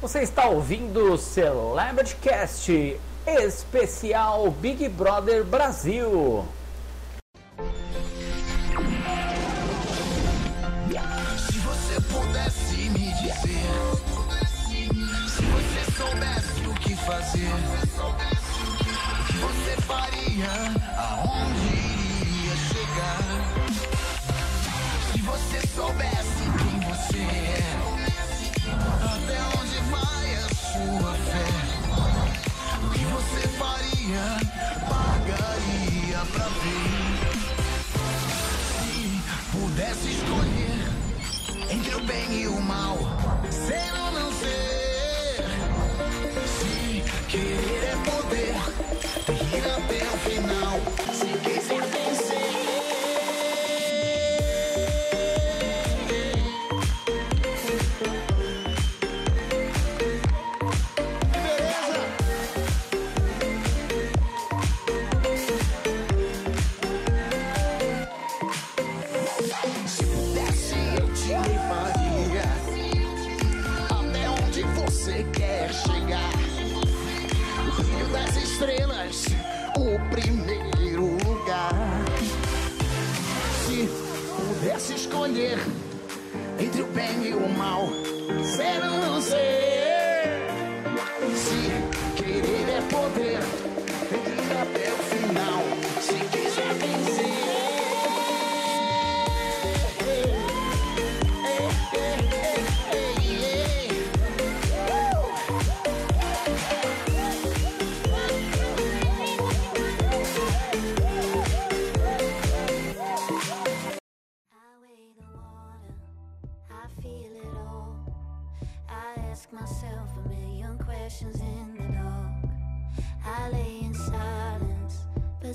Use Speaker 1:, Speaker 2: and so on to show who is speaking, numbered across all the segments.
Speaker 1: Você está ouvindo o Celebrity especial Big Brother Brasil.
Speaker 2: Se você pudesse me dizer, se você soubesse o que fazer, você faria aonde iria chegar? Se você soubesse quem você é, até onde pra ver. Se pudesse escolher entre o bem e o mal, ser ou não ser. Se querer é poder, ir até o final.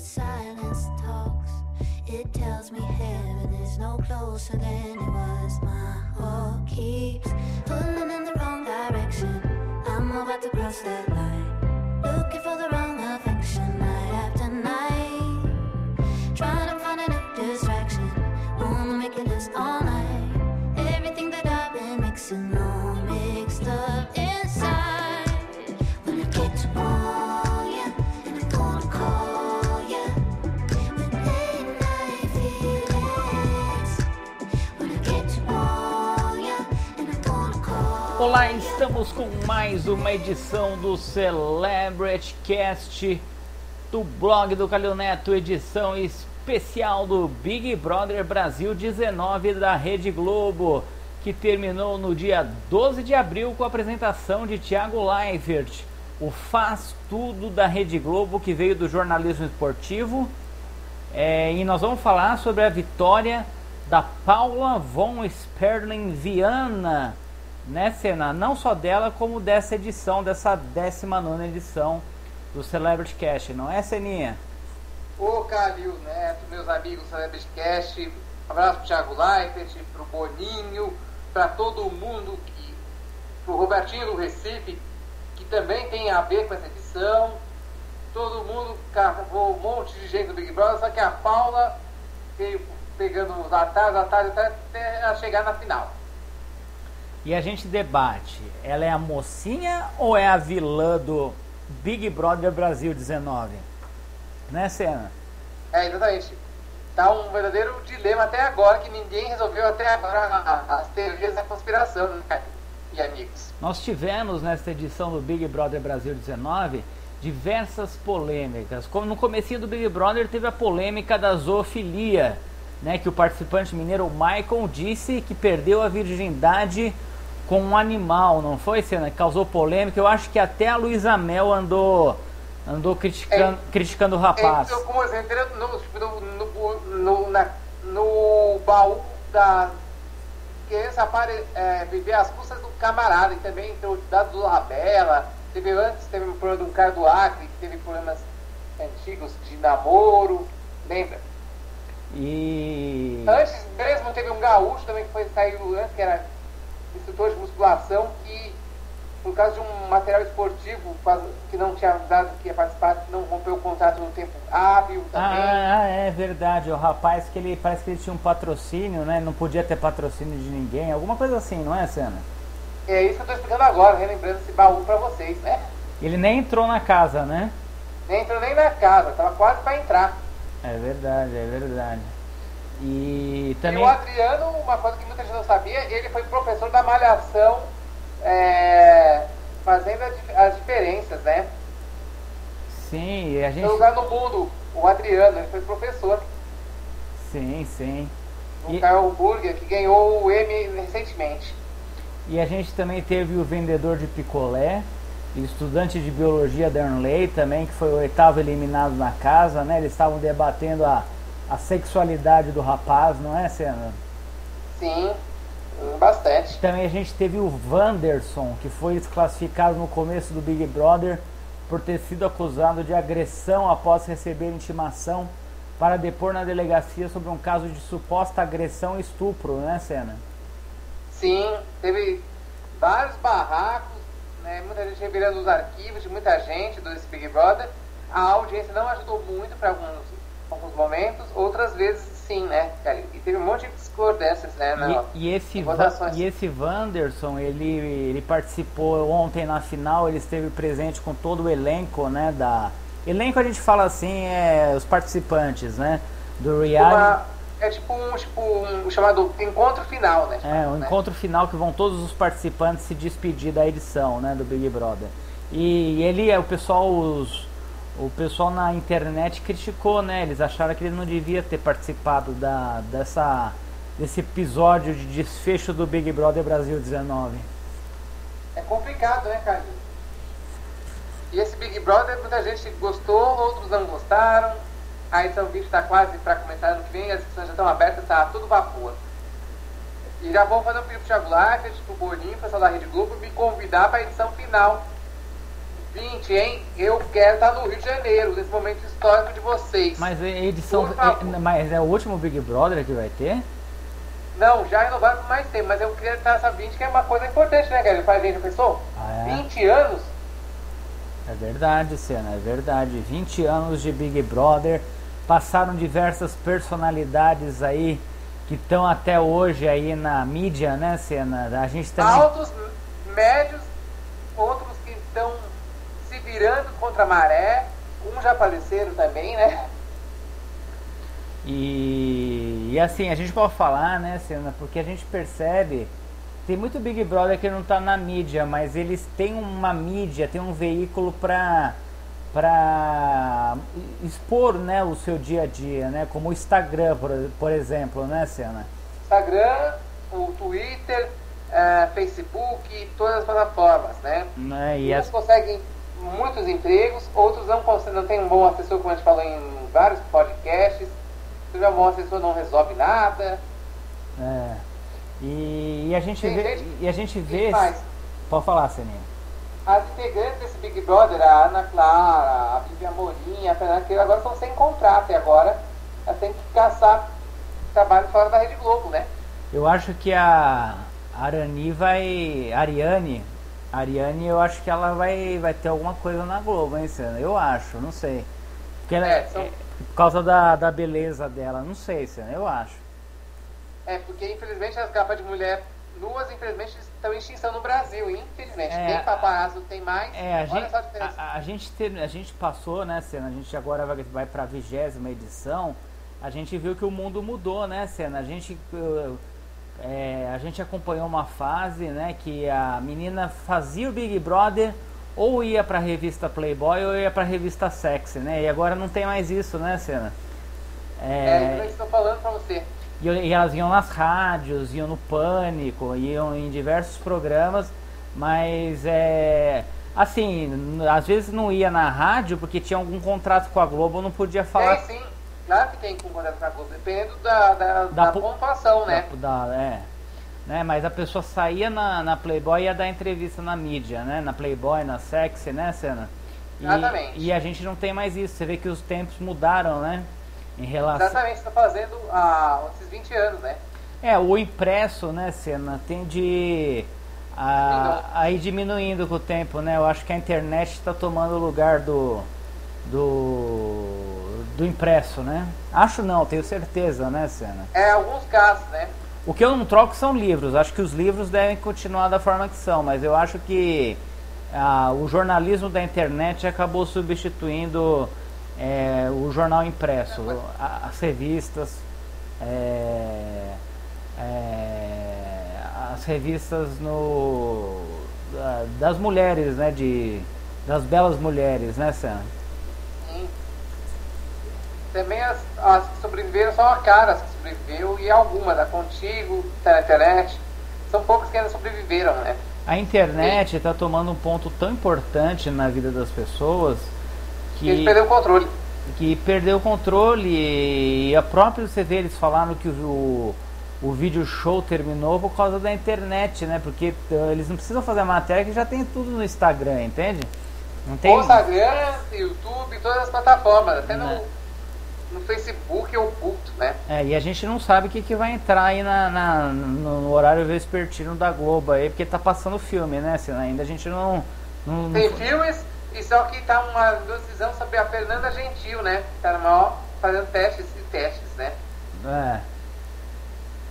Speaker 3: Silence talks. It tells me heaven is no closer than it was. My heart keeps pulling in the wrong direction. I'm about to cross that line, looking for the
Speaker 1: Olá, estamos com mais uma edição do Celebrity Cast do blog do Calil Neto, edição especial do Big Brother Brasil 19 da Rede Globo, que terminou no dia 12 de abril com a apresentação de Thiago Leifert, o faz tudo da Rede Globo que veio do jornalismo esportivo. É, e nós vamos falar sobre a vitória da Paula von Sperling Viana, né, Senna? Não só dela, como dessa edição, dessa 19 edição do Celebrity Cash, não é, Seninha?
Speaker 4: Ô Calil Neto, meus amigos Celebrity Cast, abraço pro Thiago Leifert, pro Boninho, para todo mundo que. pro Robertinho do Recife, que também tem a ver com essa edição. Todo mundo, cavou um monte de gente do Big Brother, só que a Paula veio pegando os atalhos, atalhos até ela chegar na final.
Speaker 1: E a gente debate, ela é a mocinha ou é a vilã do Big Brother Brasil 19? Né, Senna?
Speaker 4: É, exatamente. Tá um verdadeiro dilema até agora, que ninguém resolveu até agora as teorias da conspiração, né, e amigos.
Speaker 1: Nós tivemos nesta edição do Big Brother Brasil 19 diversas polêmicas. Como no comecinho do Big Brother teve a polêmica da zoofilia, né, que o participante mineiro Michael disse que perdeu a virgindade com um animal, não foi, Senna? Causou polêmica. Eu acho que até a Luísa Mel andou andou criticando, criticando o rapaz.
Speaker 4: Então, como entendeu? no, no, no, na- no baú da criança para é, viver as custas do camarada e também entrou dados do Labela. Teve antes, teve um problema de um cara do Acre que teve problemas antigos de namoro, lembra?
Speaker 1: E
Speaker 4: Antes mesmo teve um gaúcho também que foi saiu antes, que era instrutor de musculação, que por causa de um material esportivo que não tinha dado que ia participar, não rompeu o contrato no tempo hábil também.
Speaker 1: Ah, é verdade. O rapaz que ele parece que ele tinha um patrocínio, né? Não podia ter patrocínio de ninguém. Alguma coisa assim, não é, Senna?
Speaker 4: É isso que eu tô explicando agora, relembrando esse baú pra vocês, né?
Speaker 1: Ele nem entrou na casa, né?
Speaker 4: Nem entrou nem na casa, tava quase pra entrar.
Speaker 1: É verdade, é verdade. E também.
Speaker 4: E o Adriano, uma coisa que muita gente não sabia, ele foi professor da Malhação, é, fazendo as diferenças, né?
Speaker 1: Sim, e a gente.
Speaker 4: lugar no mundo, o Adriano, ele foi professor
Speaker 1: Sim, sim.
Speaker 4: no
Speaker 1: E-
Speaker 4: Carl Burger, que ganhou o Emmy recentemente.
Speaker 1: E a gente também teve o vendedor de picolé, estudante de biologia Darnley também, que foi o oitavo eliminado na casa, né? Eles estavam debatendo a, a sexualidade do rapaz, não é, Senna?
Speaker 4: Sim, bastante.
Speaker 1: Também a gente teve o Wanderson, que foi desclassificado no começo do Big Brother por ter sido acusado de agressão após receber intimação para depor na delegacia sobre um caso de suposta agressão e estupro, né, Senna?
Speaker 4: Sim, teve vários barracos, né, muita gente revirando os arquivos de muita gente do Big Brother. A audiência não ajudou muito para alguns, alguns momentos, outras vezes sim, né, cara? E teve um monte de discordâncias, né? na-
Speaker 1: E, e esse, e esse Wanderson, ele, ele participou ontem na final, ele esteve presente com todo o elenco, né, da... Elenco a gente fala assim, é os participantes, né, do reality.
Speaker 4: Uma- é tipo um, tipo um chamado encontro final, né?
Speaker 1: É, o
Speaker 4: né?
Speaker 1: encontro final que vão todos os participantes se despedir da edição, né, do Big Brother. E ele, é o pessoal, os, o pessoal na internet criticou, né? Eles acharam que ele não devia ter participado da, dessa, desse episódio de desfecho do Big Brother Brasil 19.
Speaker 4: É complicado, né, Carlinhos? E esse Big Brother, muita gente gostou, outros não gostaram. A edição 20 está quase para começar ano que vem, as inscrições já estão abertas, está tudo vapor. E já vou fazer um pedido pro Thiago Leifert, pro Boninho, pessoal da Rede Globo, me convidar para a edição final. 20, hein? Eu quero estar no Rio de Janeiro, nesse momento histórico de vocês.
Speaker 1: Mas a edição.
Speaker 4: Favor.
Speaker 1: é- mas é o último Big Brother que vai ter?
Speaker 4: Não, já renovaram por mais tempo, mas eu queria estar essa 20, que é uma coisa importante, né, galera? Pra gente, pensou?
Speaker 1: Ah, é?
Speaker 4: 20 anos?
Speaker 1: É verdade, Senna, é verdade. 20 anos de Big Brother, passaram diversas personalidades aí que estão até hoje aí na mídia, né, Senna? A gente também.
Speaker 4: altos, médios, outros que estão virando contra a maré, uns já faleceram também, né?
Speaker 1: E, e assim, a gente pode falar, né, Senna, porque a gente percebe. Tem muito Big Brother que não tá na mídia, mas eles têm uma mídia, tem um veículo pra, pra expor né, o seu dia a dia, né? Como o Instagram, por, por exemplo, né, Senna?
Speaker 4: Instagram, o Twitter, eh, Facebook, todas as plataformas, né?
Speaker 1: Né, e
Speaker 4: Uns
Speaker 1: as,
Speaker 4: conseguem muitos empregos, outros não não tem um bom assessor, como a gente falou em vários podcasts. Se tiver um bom assessor não resolve nada.
Speaker 1: É. E, e a gente
Speaker 4: Tem
Speaker 1: vê. E a gente
Speaker 4: que
Speaker 1: vê.
Speaker 4: faz.
Speaker 1: Pode falar, Seninha.
Speaker 4: As integrantes desse Big Brother, a Ana Clara, a Vivian Morim, a Fernanda Queiro, agora estão sem contrato e agora elas têm que caçar trabalho fora da Rede Globo, né?
Speaker 1: Eu acho que a Arani vai. Ariane. Ariane, eu acho que ela vai, vai ter alguma coisa na Globo, hein, Senna? Eu acho, não sei. Porque ela,
Speaker 4: É, são-
Speaker 1: é, por causa da, da beleza dela, não sei, Senna, eu acho.
Speaker 4: É, porque infelizmente as capas de mulher nuas, infelizmente, estão em extinção no Brasil, infelizmente.
Speaker 1: É,
Speaker 4: tem paparazzo, tem mais.
Speaker 1: É, a
Speaker 4: Olha
Speaker 1: gente,
Speaker 4: só a
Speaker 1: a, a gente teve, a gente passou, né, Senna? A gente agora vai, vai para a vigésima edição. A gente viu que o mundo mudou, né, Senna? A gente, uh, é, a gente acompanhou uma fase, né, que a menina fazia o Big Brother ou ia para a revista Playboy ou ia para a revista Sexy, né? E agora não tem mais isso, né, Senna?
Speaker 4: É, isso que eu estou falando pra você.
Speaker 1: E, e elas iam nas rádios, iam no Pânico, iam em diversos programas, mas é. Assim, às vezes não ia na rádio porque tinha algum contrato com a Globo, não podia falar.
Speaker 4: Tem sim, claro que tem com contrato com a Globo, dependendo da, da,
Speaker 1: Da
Speaker 4: da
Speaker 1: po-
Speaker 4: pontuação, né?
Speaker 1: Da, da- é. Né, mas a pessoa saía na, na Playboy e ia dar entrevista na mídia, né? Na Playboy, na Sexy, né, Senna? E,
Speaker 4: Exatamente.
Speaker 1: e a gente não tem mais isso. Você vê que os tempos mudaram, né? Em relação.
Speaker 4: Exatamente, está fazendo há esses 20 anos, né?
Speaker 1: É, o impresso, né, Senna, tende a, a ir diminuindo com o tempo, né? Eu acho que a internet está tomando o lugar do, do, do impresso, né? Acho não, tenho certeza, né, Senna?
Speaker 4: É, alguns casos, né?
Speaker 1: O que eu não troco são livros. Acho que os livros devem continuar da forma que são, mas eu acho que ah, o jornalismo da internet acabou substituindo é, o jornal impresso, a- as revistas, é, é, as revistas no da- das mulheres, né, de das belas mulheres, né, Sam?
Speaker 4: Sim. Também as, as que sobreviveram são a Caras que sobreviveu e alguma da Contigo, da internet. São poucas que ainda sobreviveram, né?
Speaker 1: A internet está tomando um ponto tão importante na vida das pessoas
Speaker 4: E eles
Speaker 1: que
Speaker 4: perderam o controle.
Speaker 1: que perdeu o controle e a própria vê, eles falaram que o, o vídeo show terminou por causa da internet, né? Porque eh, eles não precisam fazer matéria que já tem tudo no Instagram, entende? Não tem.
Speaker 4: O Instagram, YouTube, todas as plataformas, até
Speaker 1: Né.
Speaker 4: no, no Facebook eu oculto, né?
Speaker 1: É, e a gente não sabe o que, que vai entrar aí na, na- no, horário vespertino da Globo aí, porque tá passando filme, né? Assim, ainda a gente não. não, não
Speaker 4: Tem
Speaker 1: foi-
Speaker 4: filmes, e só que tá uma decisão sobre a Fernanda Gentil, né? Tá no maior fazendo testes e testes, né?
Speaker 1: É.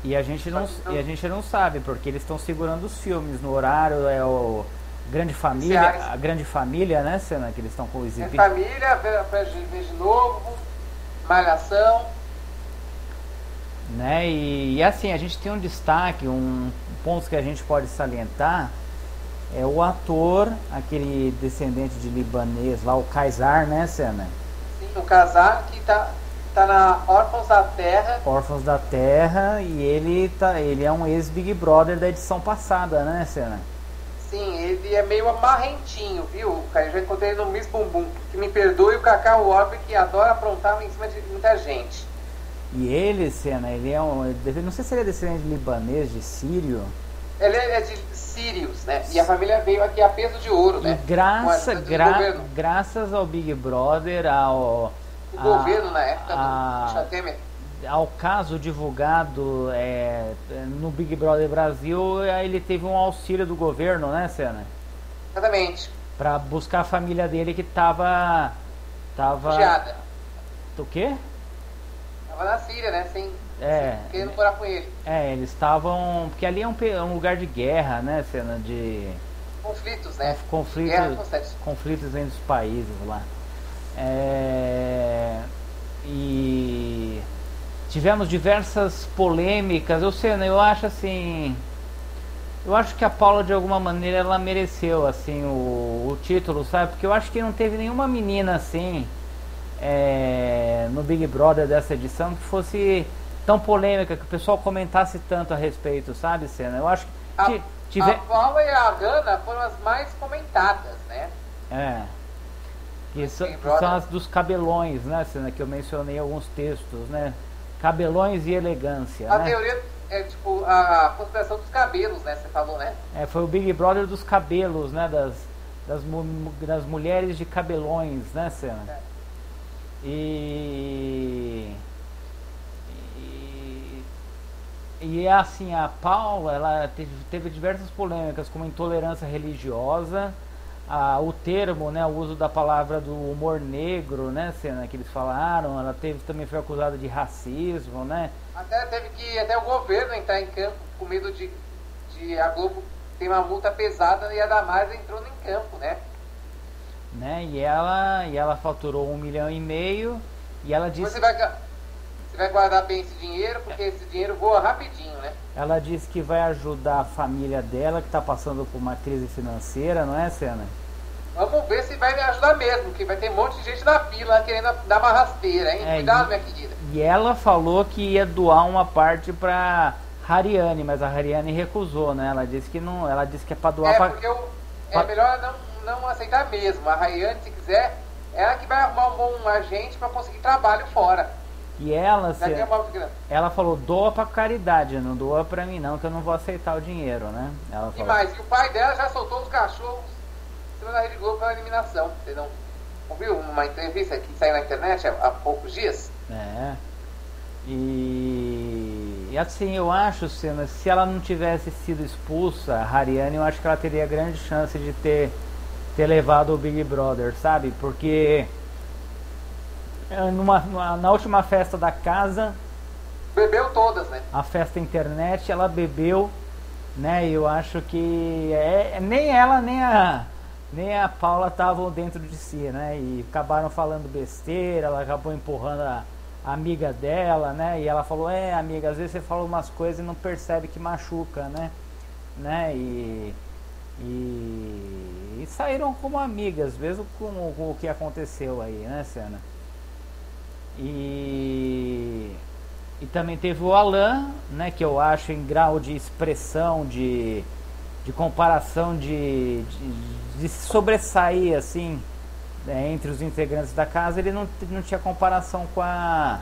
Speaker 1: E a gente não,
Speaker 4: não-
Speaker 1: e a gente não sabe, porque eles estão segurando os filmes no horário, é o Grande Família, a Grande Família, né, Cena, que eles estão com
Speaker 4: É
Speaker 1: exibindo.
Speaker 4: família, Vera Fred de novo, Malhação.
Speaker 1: Né? E, e assim, a gente tem um destaque, um ponto que a gente pode salientar, é o ator, aquele descendente de libanês lá, o Kaysar, né, Cena?
Speaker 4: Sim, um casal que tá, tá na Órfãos da Terra.
Speaker 1: Órfãos da Terra, e ele, tá, ele é um ex-Big Brother da edição passada, né, Cena?
Speaker 4: Sim, ele é meio amarrentinho, viu? Eu já encontrei ele no Miss Bumbum. Que me perdoe o Cacau Orbe que adora aprontar em cima de muita gente.
Speaker 1: E ele, Cena, ele é um. ele- Não sei se ele é descendente de libanês, de sírio.
Speaker 4: Ele é de Sirius, né? E a família veio aqui a peso de ouro, né?
Speaker 1: E graça, gra- graças ao Big Brother, ao.
Speaker 4: O
Speaker 1: a-
Speaker 4: governo na época
Speaker 1: a-
Speaker 4: do Temer.
Speaker 1: Ao caso divulgado é, no Big Brother Brasil, ele teve um auxílio do governo, né, Cena?
Speaker 4: Exatamente.
Speaker 1: Pra buscar a família dele que tava. Tava.
Speaker 4: Refugiada.
Speaker 1: O quê?
Speaker 4: Tava na Síria, né? Sem,
Speaker 1: É.
Speaker 4: sem querendo morar com ele.
Speaker 1: É, eles estavam. Porque ali é um, é um lugar de guerra, né, Cena? De.
Speaker 4: Conflitos, né?
Speaker 1: conflitos,
Speaker 4: Guerra
Speaker 1: conflitos entre os países lá. É, e tivemos diversas polêmicas. Eu sei, né, eu acho assim. Eu acho que a Paula de alguma maneira ela mereceu assim o, o título, sabe? Porque eu acho que não teve nenhuma menina assim é, no Big Brother dessa edição que fosse tão polêmica, que o pessoal comentasse tanto a respeito, sabe, Cena? Eu acho que
Speaker 4: A,
Speaker 1: ti- tiver.
Speaker 4: a Paula e a Hannah foram as mais comentadas, né?
Speaker 1: É. Que, so- que são as dos cabelões, né, Cena? Que eu mencionei alguns textos, né? Cabelões e elegância.
Speaker 4: A
Speaker 1: né?
Speaker 4: teoria é tipo a conspiração dos cabelos, né? Você falou, né?
Speaker 1: É, foi o Big Brother dos cabelos, né? Das, das, das mulheres de cabelões, né, Cena?
Speaker 4: É.
Speaker 1: E, e. E é assim, a Paula, ela teve, teve diversas polêmicas, como intolerância religiosa, a, o termo, né, o uso da palavra do humor negro, né, Cena, que eles falaram, ela teve, também foi acusada de racismo, né?
Speaker 4: Até teve que até o governo entrar em campo com medo de, de a Globo ter uma multa pesada e a Damares entrou em campo, né?
Speaker 1: né? E ela, e ela faturou um milhão e meio e ela disse,
Speaker 4: Você vai, você vai guardar bem esse dinheiro, porque esse dinheiro voa rapidinho, né?
Speaker 1: Ela disse que vai ajudar a família dela que está passando por uma crise financeira, não é, Cena?
Speaker 4: Vamos ver se vai me ajudar mesmo, que vai ter um monte de gente na fila querendo dar uma rasteira, hein?
Speaker 1: É,
Speaker 4: Cuidado,
Speaker 1: e-
Speaker 4: minha querida.
Speaker 1: E ela falou que ia doar uma parte para Hariane, mas a Hariane recusou, né? Ela disse que não, ela disse que é para doar
Speaker 4: É,
Speaker 1: pra-
Speaker 4: porque eu, é
Speaker 1: pa-
Speaker 4: melhor não, não aceitar mesmo. A Rayane, se quiser, é ela que vai arrumar um bom agente para conseguir trabalho fora.
Speaker 1: E ela,
Speaker 4: grana.
Speaker 1: ela falou doa para caridade, não doa para mim não, que eu não vou aceitar o dinheiro, né? Ela
Speaker 4: E
Speaker 1: falou.
Speaker 4: mais, e o pai dela já soltou os cachorros da Rede Globo pela eliminação. Você não ouviu uma entrevista que saiu na internet há, há poucos dias?
Speaker 1: É. E, e assim, eu acho, Senna, se ela não tivesse sido expulsa, a Hariane, eu acho que ela teria grande chance de ter, ter levado o Big Brother, sabe? Porque numa, numa- na última festa da casa,
Speaker 4: Bebeu todas, né?
Speaker 1: a festa internet, ela bebeu, né? E eu acho que é, nem ela nem a nem a Paula estavam dentro de si, né? E acabaram falando besteira, ela acabou empurrando a, a amiga dela, né? E ela falou: "É, amiga, às vezes você fala umas coisas e não percebe que machuca, né?" Né? E e, e saíram como amigas, mesmo com, com o que aconteceu aí, né, Cena? E e também teve o Alan, né, que eu acho em grau de expressão, de, de comparação, de, de, de sobressair assim né, entre os integrantes da casa, ele não, não tinha comparação com a,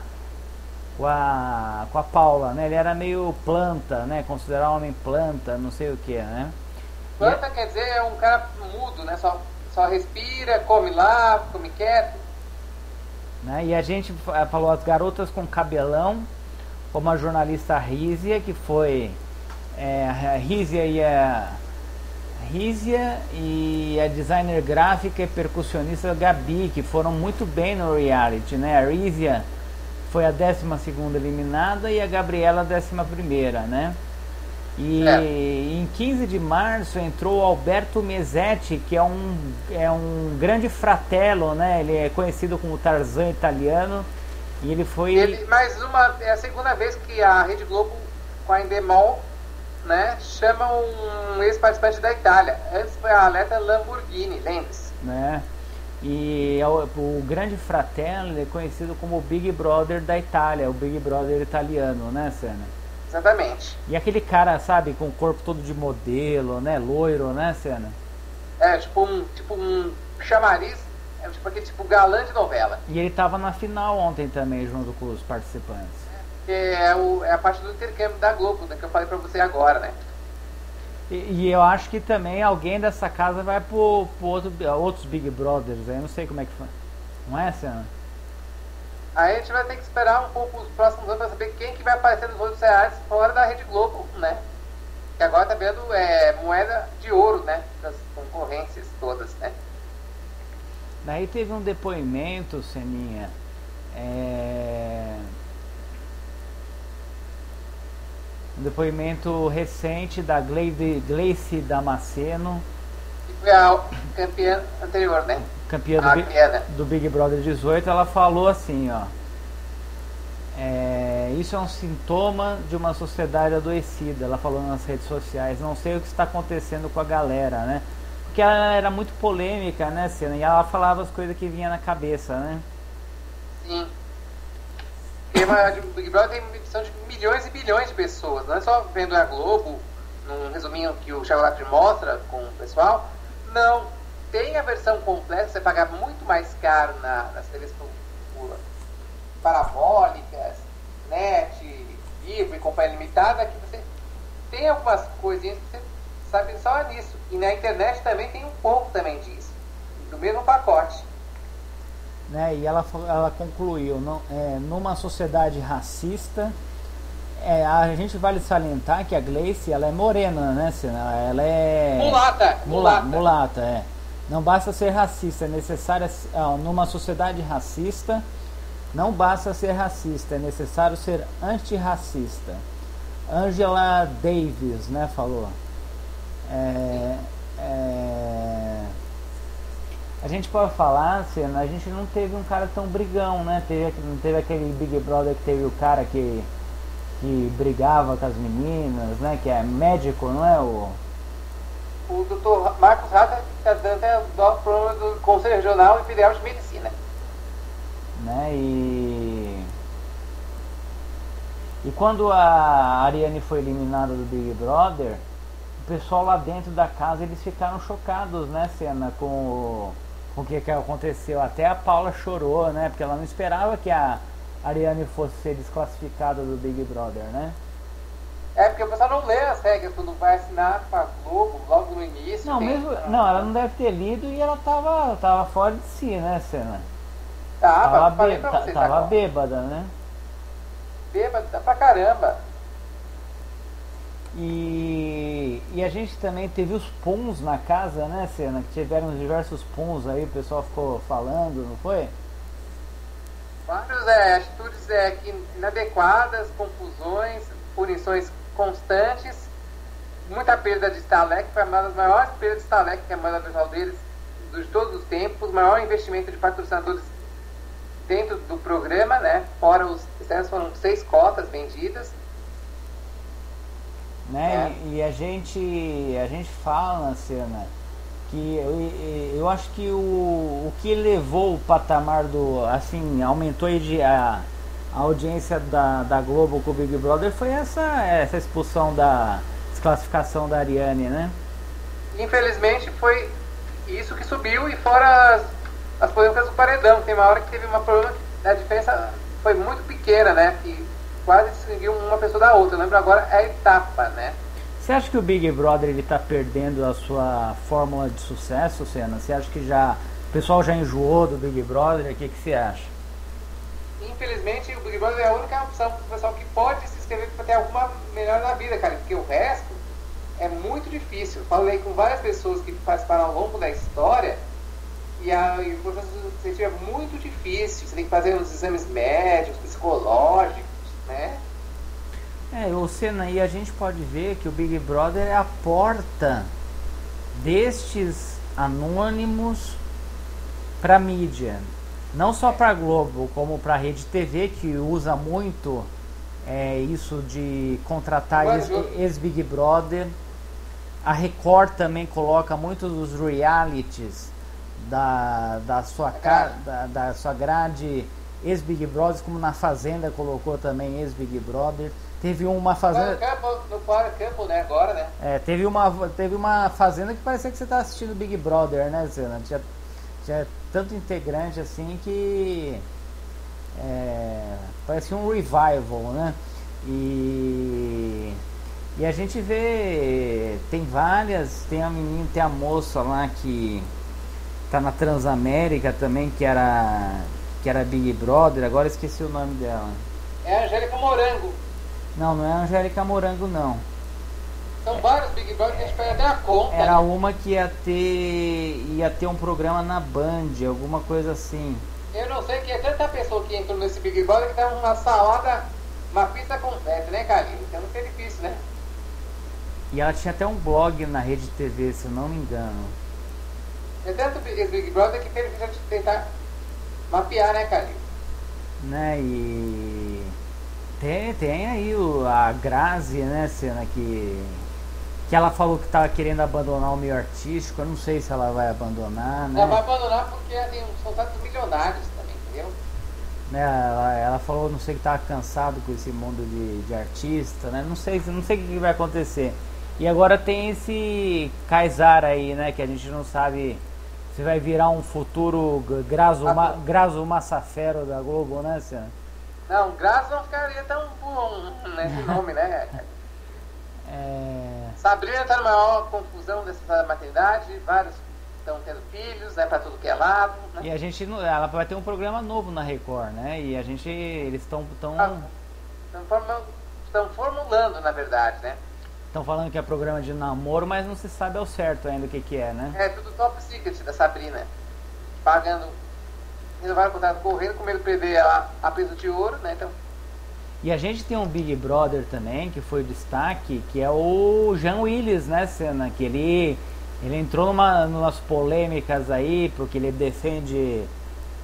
Speaker 1: com a com a Paula, né? Ele era meio planta, né? Considerar homem planta, não sei o que, né?
Speaker 4: Planta quer dizer é um cara mudo, né? Só, só respira, come lá, come quieto.
Speaker 1: Né? E a gente fa- falou as garotas com cabelão, como a jornalista Rízia, que foi é, Rízia e a Rízia e a designer gráfica e percussionista Gabi, que foram muito bem no reality, né? A Rízia foi a 12 segunda eliminada e a Gabriela a 11 primeira, né? E
Speaker 4: É.
Speaker 1: em 15 de março entrou o Alberto Mesetti, que é um, é um grande fratello, né? Ele é conhecido como Tarzan italiano. E ele foi.
Speaker 4: Ele, mais uma, é a segunda vez que a Rede Globo, com a Endemol, né, chama um ex-participante da Itália. Antes foi a atleta Lamborghini, lembre-se.
Speaker 1: né? E é o, o grande fratello é conhecido como o Big Brother da Itália, o Big Brother italiano, né, Senna?
Speaker 4: Exatamente.
Speaker 1: E aquele cara, sabe, com o corpo todo de modelo, né, loiro, né, Senna?
Speaker 4: É tipo um, tipo um chamariz, é tipo aquele tipo galã de novela.
Speaker 1: E ele tava na final ontem também, junto com os participantes.
Speaker 4: Que é, o, é a parte do intercâmbio da Globo, né, que eu falei pra você agora, né?
Speaker 1: E, e eu acho que também alguém dessa casa vai pro, pro outro, outros Big Brothers, aí eu não sei como é que foi. Não é, Senna?
Speaker 4: Aí a gente vai ter que esperar um pouco os próximos anos pra saber quem que vai aparecer nos outros reais fora da Rede Globo, né? Que agora tá vendo é, moeda de ouro, né? Das concorrências todas, né?
Speaker 1: Daí teve um depoimento, Seninha. É... Um depoimento recente da Gleice, Damasceno,
Speaker 4: campeã anterior, né?
Speaker 1: campeã do,
Speaker 4: A
Speaker 1: Bi- do Big Brother 18. Ela falou assim, ó. É, isso é um sintoma de uma sociedade adoecida. Ela falou nas redes sociais. Não sei o que está acontecendo com a galera, né? Porque ela era muito polêmica, né, Senna? E ela falava as coisas que vinha na cabeça, né?
Speaker 4: Sim. Porque o Big Brother tem uma edição de milhões e bilhões de pessoas. Não é só vendo a Globo, num resuminho que o Lacri mostra com o pessoal. Não. Tem a versão completa, você paga muito mais caro na, nas TVs parabólicas, net, vivo e companhia limitada, que você tem algumas coisinhas que você sabe só nisso. E na internet também tem um pouco também disso. Do mesmo pacote.
Speaker 1: né? E ela, ela concluiu, não, é, numa sociedade racista, é, a gente vale salientar que a Gleice, ela é morena, né? Senna? Ela é
Speaker 4: Mulata!
Speaker 1: mula-
Speaker 4: Mulata!
Speaker 1: mulata, é. Não basta ser racista, é necessário numa sociedade racista, não basta ser racista, é necessário ser antirracista. Angela Davis, né, falou. É, é, a gente pode falar, Senna, a gente não teve um cara tão brigão, né? Teve, não teve aquele Big Brother que teve o cara que, que brigava com as meninas, né? Que é médico, não é? O,
Speaker 4: o doutor Marcos Rata está dando até o problema do Conselho Regional e Federal de Medicina.
Speaker 1: né? E e quando a Ariane foi eliminada do Big Brother, o pessoal lá dentro da casa eles ficaram chocados, né, Cena, com o, com o que, que aconteceu. Até a Paula chorou, né? Porque ela não esperava que a Ariane fosse ser desclassificada do Big Brother, né?
Speaker 4: É porque o pessoal não lê as regras quando vai assinar com a Globo logo no início.
Speaker 1: Não, mesmo, não, ela não deve ter lido e ela tava, tava fora de si, né, Cena?
Speaker 4: Tava,
Speaker 1: Tava,
Speaker 4: falei
Speaker 1: bê-
Speaker 4: pra vocês
Speaker 1: tava
Speaker 4: agora.
Speaker 1: bêbada, né?
Speaker 4: Bêbado tá pra caramba.
Speaker 1: E, e a gente também teve os puns na casa, né, Cena? Que tiveram diversos puns aí, o pessoal ficou falando, não foi?
Speaker 4: Várias é, atitudes é, que inadequadas, confusões, punições constantes, muita perda de Starlek, foi uma das maiores perdas de Starlek que é a mãe pessoal deles de todos os tempos, maior investimento de patrocinadores dentro do programa, né? Fora os externos foram seis cotas vendidas.
Speaker 1: Né? É. E a gente, a gente fala na cena que eu, eu acho que o, o que levou o patamar do. assim, aumentou a, a audiência da, da Globo com o Big Brother foi essa, essa expulsão da desclassificação da Ariane, né?
Speaker 4: Infelizmente foi isso que subiu e fora as, as polêmicas do paredão. Tem uma hora que teve uma problema, a diferença foi muito pequena, né? Que quase distinguiu uma pessoa da outra. Eu lembro agora é a etapa, né?
Speaker 1: Você acha que o Big Brother ele está perdendo a sua fórmula de sucesso, Senna? Você acha que já o pessoal já enjoou do Big Brother? O que, que você acha?
Speaker 4: Infelizmente, o Big Brother é a única opção para o pessoal que pode se inscrever para ter alguma melhor na vida, cara. Porque o resto é muito difícil. Falei com várias pessoas que participaram ao longo da história e, a, o processo seletivo é muito difícil. Você tem que fazer uns exames médicos, psicológicos, né?
Speaker 1: É, o Senna, e a gente pode ver que o Big Brother é a porta destes anônimos para mídia. Não só para Globo, como para a Rede TV, que usa muito é, isso de contratar ex-Big Brother. A Record também coloca muitos dos realities da, da, sua, da, da sua grade ex-Big Brother, como na Fazenda colocou também ex-Big Brother. Teve uma fazenda.
Speaker 4: No Power Campo, né? Agora, né?
Speaker 1: É, teve uma, teve uma fazenda que parecia que você estava assistindo Big Brother, né, Zena? Tinha, tinha tanto integrante assim que. É, parecia um revival, né? E. E a gente vê. Tem várias. Tem a menina, tem a moça lá que. Tá na Transamérica também, que era. Que era Big Brother, agora esqueci o nome dela.
Speaker 4: É a Angélica Morango.
Speaker 1: Não, não é a Angélica Morango, não.
Speaker 4: São vários Big Brother que a gente pega até a conta.
Speaker 1: Era né? uma que ia ter. ia ter um programa na Band, alguma coisa assim.
Speaker 4: Eu não sei que é tanta pessoa que entrou nesse Big Brother que tá uma salada, uma pizza completa, né, Carlinhos? Então não foi difícil, né?
Speaker 1: E ela tinha até um blog na Rede TV, se eu não me engano.
Speaker 4: É tanto esse Big Brother que teve que tentar mapear, né, Carlinhos?
Speaker 1: Né, e tem, tem aí o, a Grazi, né, cena que. Que ela falou que estava querendo abandonar o meio artístico. Eu não sei se ela vai abandonar, né?
Speaker 4: Ela vai abandonar porque tem são tantos milionários também, entendeu?
Speaker 1: Né, ela, ela falou, não sei que estava cansado com esse mundo de, de artista, né? Não sei, não sei o que vai acontecer. E agora tem esse Kaysar aí, né? Que a gente não sabe se vai virar um futuro Grazo, ah, Ma, Grazo Massafero da Globo, né, Cena?
Speaker 4: Não, Graças não ficaria tão bom nesse nome, né? É... Sabrina está na maior confusão dessa maternidade, vários estão tendo filhos, né, para tudo que é lado. Né?
Speaker 1: E a gente, ela vai ter um programa novo na Record, né? E a gente, eles estão tão...
Speaker 4: estão formulando, na verdade, né?
Speaker 1: Estão falando que é programa de namoro, mas não se sabe ao certo ainda o que, que é, né?
Speaker 4: É tudo top secret da Sabrina, pagando renovaram o contrato correndo, com medo de perder a, a peso de ouro, né? Então.
Speaker 1: E a gente tem um Big Brother também, que foi o destaque, que é o Jean Willis, né, Senna? Que ele, ele entrou numa, numas polêmicas aí, porque ele defende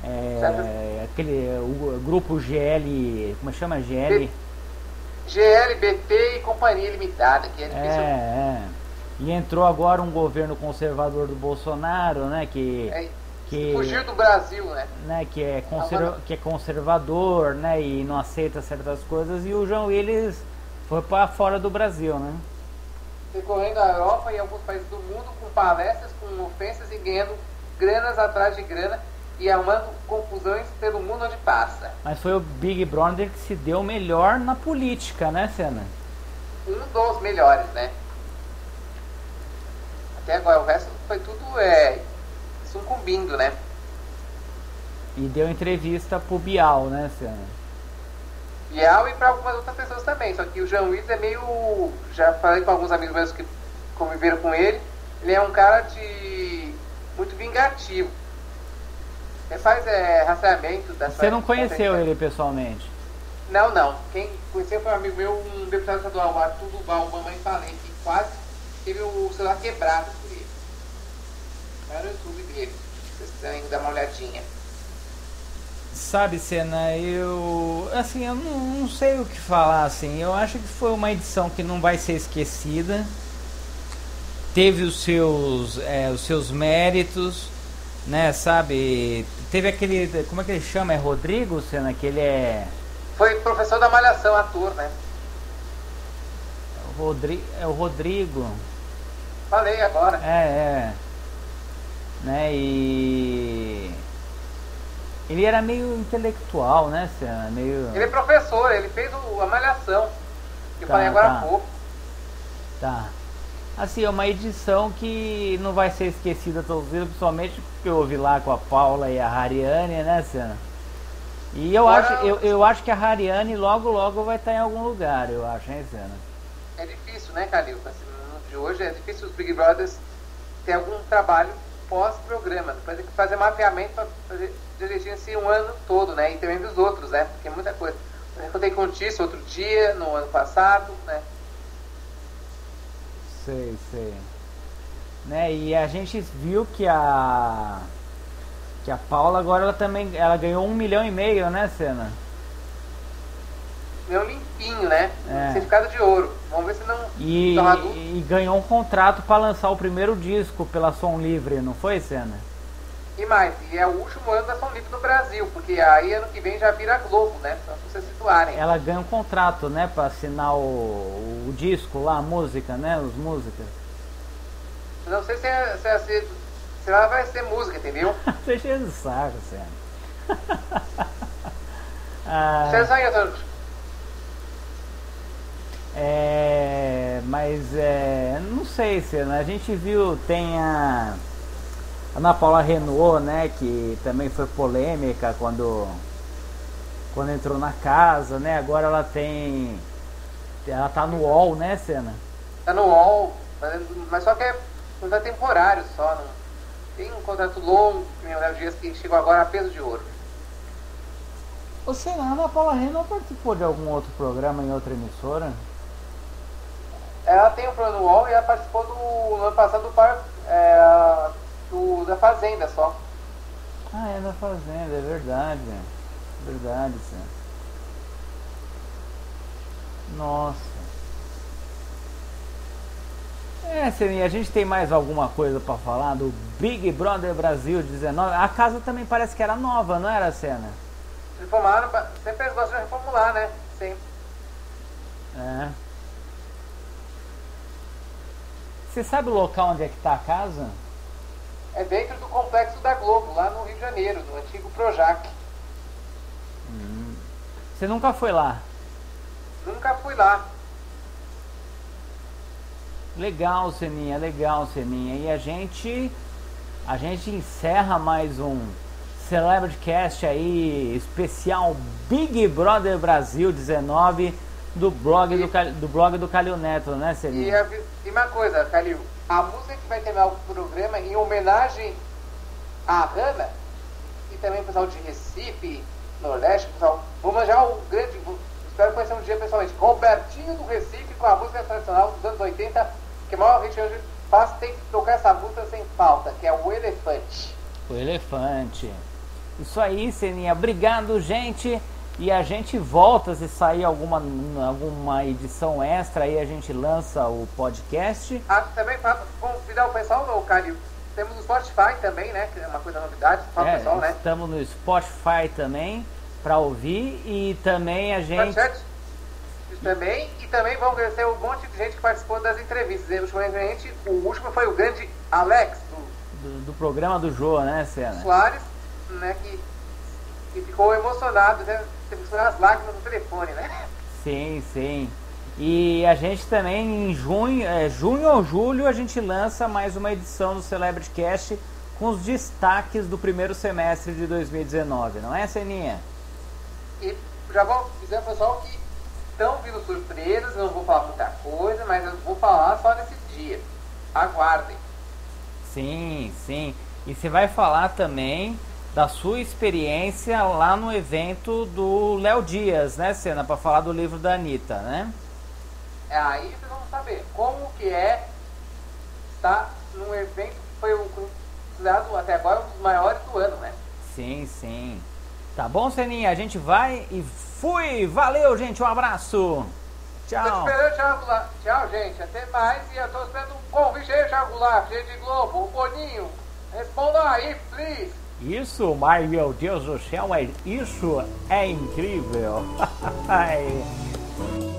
Speaker 1: é, aquele o grupo GL, como chama? GL?
Speaker 4: GLBT e Companhia Limitada, que é.
Speaker 1: É, é. E entrou agora um governo conservador do Bolsonaro, né? Que
Speaker 4: é que fugir do Brasil, né?
Speaker 1: né que, é conserva, que é conservador, né? E não aceita certas coisas. E o João Willis foi para fora do Brasil, né?
Speaker 4: Percorrendo a Europa e alguns países do mundo com palestras, com ofensas e ganhando granas atrás de grana e arrumando confusões pelo mundo onde passa.
Speaker 1: Mas foi o Big Brother que se deu melhor na política, né, Senna?
Speaker 4: Um dos melhores, né? Até agora o resto foi tudo é, sucumbindo, né?
Speaker 1: E deu entrevista pro Bial, né, Senna?
Speaker 4: Bial e para algumas outras pessoas também. Só que o Jean Willis é meio. Já falei com alguns amigos meus que conviveram com ele. Ele é um cara de. muito vingativo. Ele faz é, rastreamento das
Speaker 1: Você não conheceu ele pessoalmente?
Speaker 4: Não, não. Quem conheceu foi um amigo meu, um deputado estadual, Arthur Duval, mamãe falei, que quase teve o celular quebrado por ele. Era o YouTube dele. Vocês que dar uma olhadinha.
Speaker 1: Sabe, Senna, eu. Assim, eu não, não sei o que falar, assim. Eu acho que foi uma edição que não vai ser esquecida. Teve os seus, é, os seus méritos, né, sabe? Teve aquele. Como é que ele chama? É Rodrigo, Senna? Que ele é.
Speaker 4: Foi professor da Malhação, ator, né?
Speaker 1: o Rodri, é o Rodrigo.
Speaker 4: Falei agora.
Speaker 1: É, é. Né, e. Ele era meio intelectual, né? Meio.
Speaker 4: Ele é professor, ele fez o, a Malhação. Que eu
Speaker 1: Tá,
Speaker 4: falei agora
Speaker 1: tá.
Speaker 4: há pouco.
Speaker 1: Tá. Assim, é uma edição que não vai ser esquecida todos os dias, principalmente porque eu ouvi lá com a Paula e a Hariane, né, Senna? E eu
Speaker 4: Agora-
Speaker 1: acho, eu, eu acho que a Hariane logo logo vai estar em algum lugar, eu acho, hein?
Speaker 4: É difícil, né, Calil? Assim, no mundo de hoje é difícil os Big Brothers ter algum trabalho pós-programa. Depois tem que fazer mapeamento para dirigir-se um ano todo, né? E também dos outros, né? Porque é muita coisa. Eu contei com o outro dia, no ano passado, né?
Speaker 1: Sei, sei. Né, e a gente viu que a que a Paula agora ela também ela ganhou um milhão e meio, né, Senna?
Speaker 4: Meu limpinho, né?
Speaker 1: É.
Speaker 4: Certificado de ouro. Vamos ver se não
Speaker 1: E, e ganhou um contrato para lançar o primeiro disco pela Som Livre, não foi, Senna?
Speaker 4: E mais, e é o último ano da São Livre no Brasil, porque aí ano que vem já vira Globo, né? Só pra vocês situarem.
Speaker 1: Ela ganha um contrato, né, para assinar o, o disco lá, a música, né, as músicas.
Speaker 4: Não sei se, é, se, é- se, se ela vai ser música, entendeu?
Speaker 1: Você é de saco, Senna. Ah,
Speaker 4: Vocês aí, Antônio.
Speaker 1: É, mas é, não sei se a gente viu tem a Ana Paula Renault, né, que também foi polêmica quando quando entrou na casa, né? Agora ela tem ela tá no UOL, né, Senna?
Speaker 4: Tá no UOL, mas, mas só que é contrato temporário só. Não, tem um contrato longo, que o Léo Dias, que chegou agora a peso de ouro.
Speaker 1: Ô Senna, a Ana Paula Renault participou de algum outro programa em outra emissora?
Speaker 4: Ela tem um programa no UOL e ela participou do, no ano passado do, par, é, do da Fazenda só.
Speaker 1: Ah, é da Fazenda, é verdade. Verdade, Senna. Nossa. É, Seninha, a gente tem mais alguma coisa pra falar do Big Brother Brasil 19? A casa também parece que era nova, não era, Senna?
Speaker 4: Reformaram, ba- sempre eles gostam de reformular, né? Sempre.
Speaker 1: É. Você sabe o local onde é que tá a casa?
Speaker 4: É dentro do complexo da Globo, lá no Rio de Janeiro, no antigo Projac.
Speaker 1: Você nunca foi lá?
Speaker 4: Nunca fui lá.
Speaker 1: Legal, Seninha, legal, Seninha. E a gente a gente encerra mais um Celebrity Cast aí especial Big Brother Brasil 19 do blog do, Cal- do blog do Calil Neto, né,
Speaker 4: E,
Speaker 1: Seninha?
Speaker 4: a- e uma coisa, Calil, a música que vai terminar o programa em homenagem à Hanna e também o pessoal de Recife, Nordeste, pessoal, vou manjar o grande, espero conhecer um dia pessoalmente, Robertinho do Recife com a música tradicional dos anos 80, que a maior gente hoje faz, tem que tocar essa música sem falta, que é o Elefante.
Speaker 1: O elefante. Isso aí, Seninha. Obrigado, gente. E a gente volta se sair alguma, alguma edição extra aí, a gente lança o podcast.
Speaker 4: Ah, também para convidar o pessoal, ô, Calil, temos o Spotify também, né, que é uma coisa novidade, fala
Speaker 1: É,
Speaker 4: o pessoal, né?
Speaker 1: estamos no Spotify também para ouvir e também a gente
Speaker 4: também. E também vamos agradecer um monte de gente que participou das entrevistas. E, ultimamente, o último foi o grande Alex, do
Speaker 1: do, do programa do Jô, né, Senna?
Speaker 4: Soares, né, que, que ficou emocionado, né? Segurar as lágrimas no telefone, né?
Speaker 1: Sim, sim. E a gente também em junho, é, junho ou julho a gente lança mais uma edição do Celebrity Cast com os destaques do primeiro semestre de 2019, não é, Seninha?
Speaker 4: E já vou dizer ao pessoal que estão vindo surpresas, eu não vou falar muita coisa, mas eu vou falar só nesse dia. Aguardem.
Speaker 1: Sim, sim. E você vai falar também da sua experiência lá no evento do Léo Dias, né, Cena, para falar do livro da Anitta, né?
Speaker 4: É, aí vocês vão saber como que é estar num evento que foi considerado até agora um dos maiores do ano, né?
Speaker 1: Sim, sim. Tá bom, Seninha? A gente vai e fui! Valeu, gente! Um abraço! Tchau!
Speaker 4: Tchau, gente. Até mais. E eu tô esperando um convite aí, Thiago Goulart, Rede Globo, o Boninho. Respondam aí, please.
Speaker 1: Isso, mas meu Deus do céu, isso é incrível!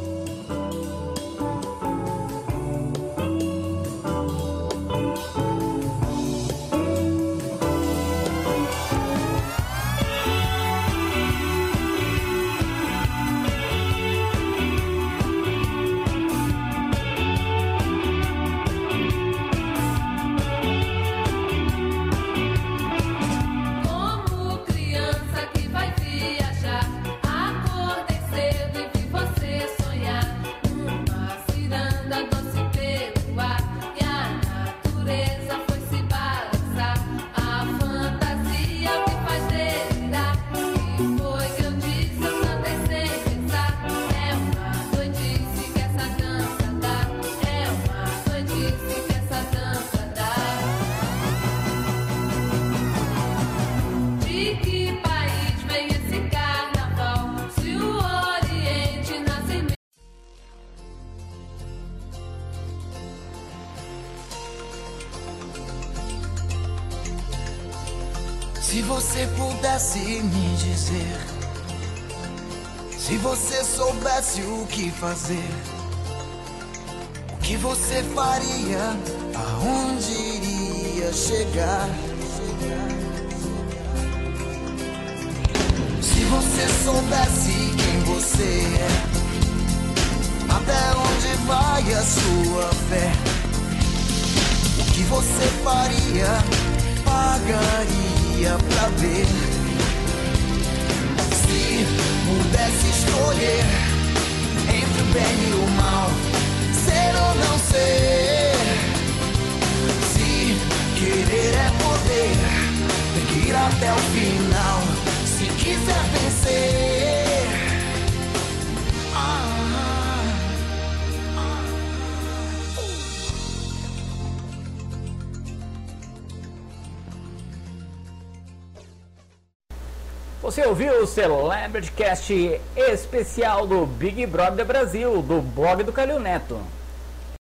Speaker 5: que
Speaker 2: fazer, o que você faria, aonde iria chegar? Se você soubesse quem você é, até onde vai a sua fé? O que você faria, pagaria pra ver? Se pudesse escolher bem e o mal, ser ou não ser. Se querer é poder, tem que ir até o final. Se quiser vencer.
Speaker 1: Você ouviu o Celebrity Cast especial do Big Brother Brasil, do blog do Calil Neto.